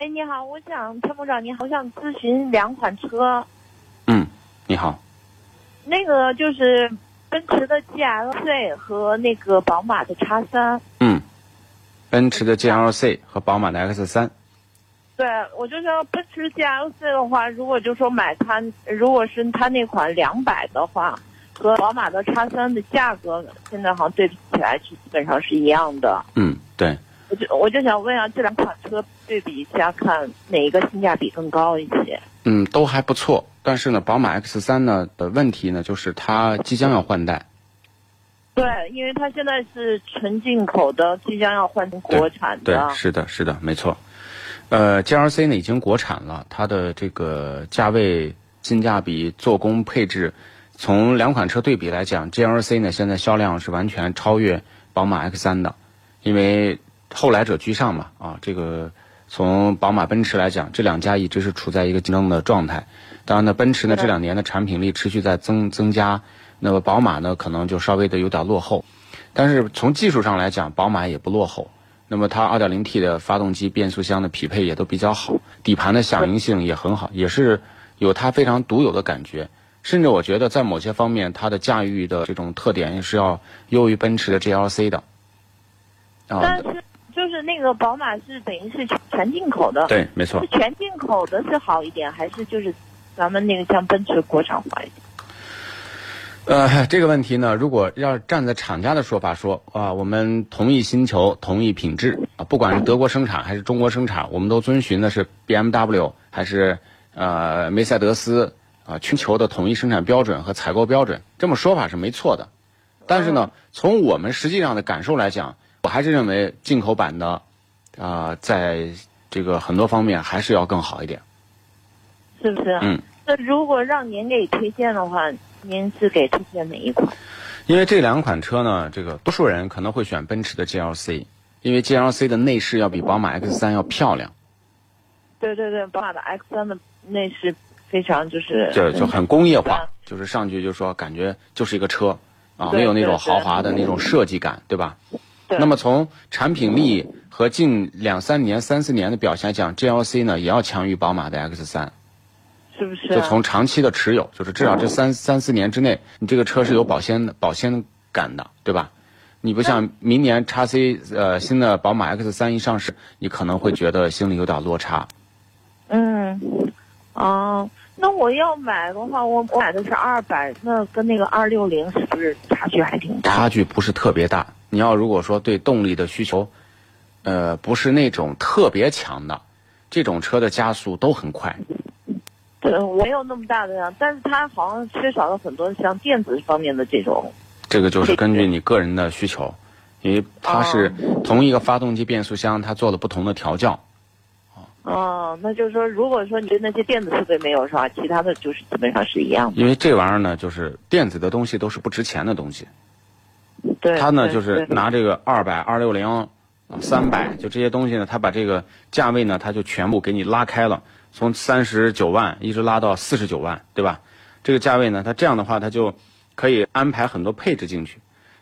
哎，你好，我想参谋长，你好，我想咨询两款车。嗯，你好。那个就是奔驰的 GLC 和那个宝马的叉三。嗯，奔驰的 GLC 和宝马的 X 三。对，我就说奔驰 GLC 的话，如果就说买它，如果是它那款两百的话，和宝马的叉三的价格，现在好像对比起来是基本上是一样的。嗯，对。我就我就想问下，这两款车对比一下，看哪一个性价比更高一些？嗯，都还不错。但是呢，宝马 X 三呢的问题呢，就是它即将要换代。对，因为它现在是纯进口的，即将要换成国产的。对，是的，是的，没错。呃，GLC 呢已经国产了，它的这个价位、性价比、做工、配置，从两款车对比来讲，GLC 呢现在销量是完全超越宝马 X 三的，因为。后来者居上嘛，啊，这个从宝马、奔驰来讲，这两家一直是处在一个竞争的状态。当然呢，奔驰呢这两年的产品力持续在增增加，那么宝马呢可能就稍微的有点落后。但是从技术上来讲，宝马也不落后。那么它 2.0T 的发动机、变速箱的匹配也都比较好，底盘的响应性也很好，也是有它非常独有的感觉。甚至我觉得在某些方面，它的驾驭的这种特点是要优于奔驰的 GLC 的。但是。就是那个宝马是等于是全进口的，对，没错。是全进口的是好一点，还是就是咱们那个像奔驰国产化一点？呃，这个问题呢，如果要站在厂家的说法说啊，我们同一星球，同一品质啊，不管是德国生产还是中国生产，我们都遵循的是 BMW 还是呃梅赛德斯啊全球的统一生产标准和采购标准，这么说法是没错的。但是呢，从我们实际上的感受来讲。我还是认为进口版的，啊，在这个很多方面还是要更好一点，是不是？嗯。那如果让您给推荐的话，您是给推荐哪一款？因为这两款车呢，这个多数人可能会选奔驰的 GLC，因为 GLC 的内饰要比宝马 X 三要漂亮。对对对，宝马的 X 三的内饰非常就是就就很工业化，就是上去就说感觉就是一个车啊，没有那种豪华的那种设计感，对吧？那么从产品力和近两三年、三四年的表现来讲，GLC 呢也要强于宝马的 X 三，是不是？就从长期的持有，就是至少这三三四年之内，你这个车是有保鲜保鲜感的，对吧？你不像明年叉 C 呃新的宝马 X 三一上市，你可能会觉得心里有点落差。嗯，哦。那我要买的话，我我买的是二百，那跟那个二六零是不是差距还挺大？差距不是特别大。你要如果说对动力的需求，呃，不是那种特别强的，这种车的加速都很快。对，我没有那么大的量，但是它好像缺少了很多像电子方面的这种。这个就是根据你个人的需求，因为它是同一个发动机变速箱，它做了不同的调教。哦，那就是说，如果说你对那些电子设备没有是吧？其他的就是基本上是一样的。因为这玩意儿呢，就是电子的东西都是不值钱的东西。对。他呢，就是拿这个二百、二六零、三百，就这些东西呢，他把这个价位呢，他就全部给你拉开了，从三十九万一直拉到四十九万，对吧？这个价位呢，他这样的话，他就可以安排很多配置进去。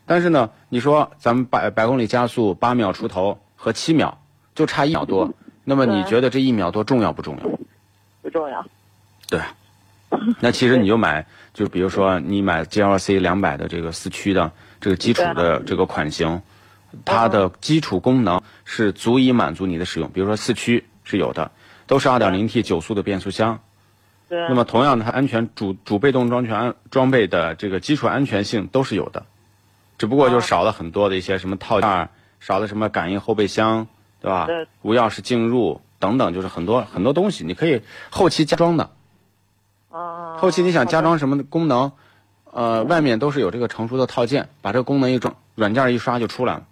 但是呢，你说咱们百百公里加速八秒出头和七秒，就差一秒多。那么你觉得这一秒多重要不重要？不重要。对。那其实你就买，就比如说你买 GLC 两百的这个四驱的这个基础的这个款型，它的基础功能是足以满足你的使用。比如说四驱是有的，都是 2.0T 九速的变速箱。对。那么同样的，它安全主主被动装全装备的这个基础安全性都是有的，只不过就少了很多的一些什么套件，少了什么感应后备箱，对吧？对。无钥匙进入等等，就是很多很多东西，你可以后期加装的。啊。后期你想加装什么功能？呃，外面都是有这个成熟的套件，把这个功能一装，软件一刷就出来了。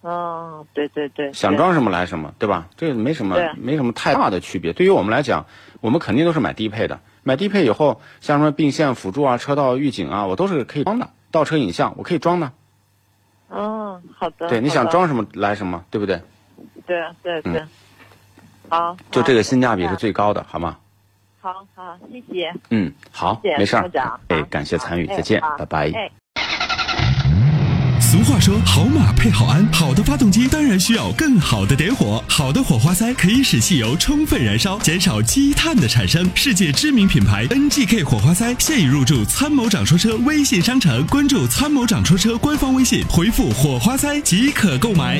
哦，对对对。想装什么来什么，对吧？这没什么，没什么太大的区别。对于我们来讲，我们肯定都是买低配的。买低配以后，像什么并线辅助啊、车道预警啊，我都是可以装的。倒车影像我可以装的。嗯，好的。对，你想装什么来什么，对不对？对对对。好。就这个性价比是最高的，好吗？好好，谢谢。嗯，好，谢谢没事儿。哎，感谢参与，再见，拜拜。俗话说，好马配好鞍，好的发动机当然需要更好的点火。好的火花塞可以使汽油充分燃烧，减少积碳的产生。世界知名品牌 NGK 火花塞现已入驻参谋长说车微信商城，关注参谋长说车官方微信，回复火花塞即可购买。